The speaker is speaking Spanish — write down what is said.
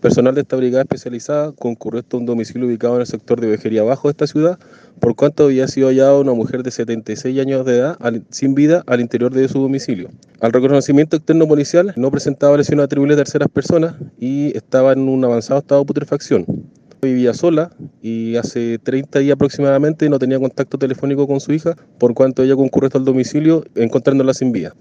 Personal de esta brigada especializada concurrió a un domicilio ubicado en el sector de Vejería Bajo de esta ciudad, por cuanto había sido hallada una mujer de 76 años de edad sin vida al interior de su domicilio. Al reconocimiento externo policial no presentaba lesiones atribuibles a terceras personas y estaba en un avanzado estado de putrefacción. Vivía sola y hace 30 días aproximadamente no tenía contacto telefónico con su hija, por cuanto ella concurrió al domicilio encontrándola sin vida.